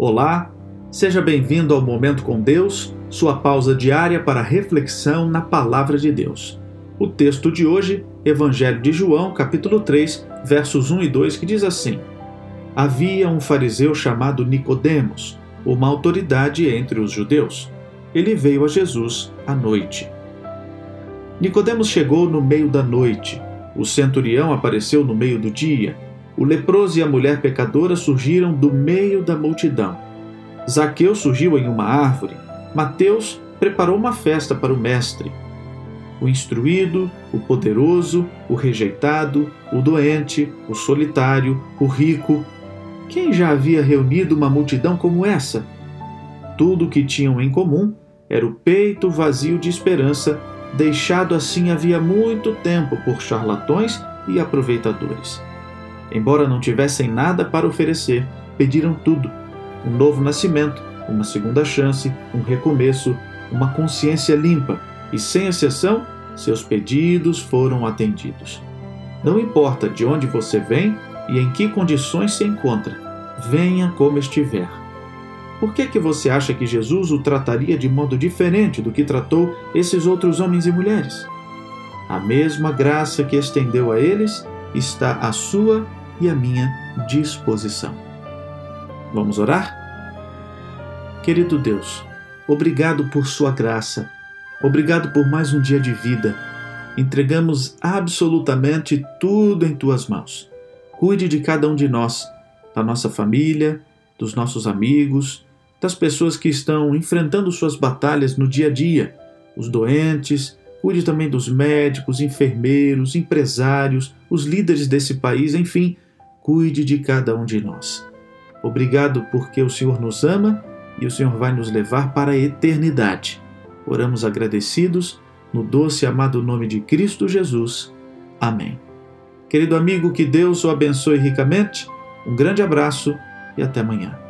Olá, seja bem-vindo ao Momento com Deus, sua pausa diária para reflexão na Palavra de Deus. O texto de hoje, Evangelho de João, capítulo 3, versos 1 e 2, que diz assim: Havia um fariseu chamado Nicodemos, uma autoridade entre os judeus. Ele veio a Jesus à noite. Nicodemos chegou no meio da noite. O centurião apareceu no meio do dia o leproso e a mulher pecadora surgiram do meio da multidão. Zaqueu surgiu em uma árvore. Mateus preparou uma festa para o Mestre. O instruído, o poderoso, o rejeitado, o doente, o solitário, o rico. Quem já havia reunido uma multidão como essa? Tudo o que tinham em comum era o peito vazio de esperança, deixado assim havia muito tempo por charlatões e aproveitadores. Embora não tivessem nada para oferecer, pediram tudo: um novo nascimento, uma segunda chance, um recomeço, uma consciência limpa, e sem exceção, seus pedidos foram atendidos. Não importa de onde você vem e em que condições se encontra, venha como estiver. Por que, que você acha que Jesus o trataria de modo diferente do que tratou esses outros homens e mulheres? A mesma graça que estendeu a eles está à sua e à minha disposição. Vamos orar? Querido Deus, obrigado por Sua graça, obrigado por mais um dia de vida. Entregamos absolutamente tudo em Tuas mãos. Cuide de cada um de nós, da nossa família, dos nossos amigos, das pessoas que estão enfrentando suas batalhas no dia a dia, os doentes, cuide também dos médicos, enfermeiros, empresários, os líderes desse país, enfim, cuide de cada um de nós. Obrigado porque o Senhor nos ama e o Senhor vai nos levar para a eternidade. Oramos agradecidos no doce e amado nome de Cristo Jesus. Amém. Querido amigo, que Deus o abençoe ricamente. Um grande abraço e até amanhã.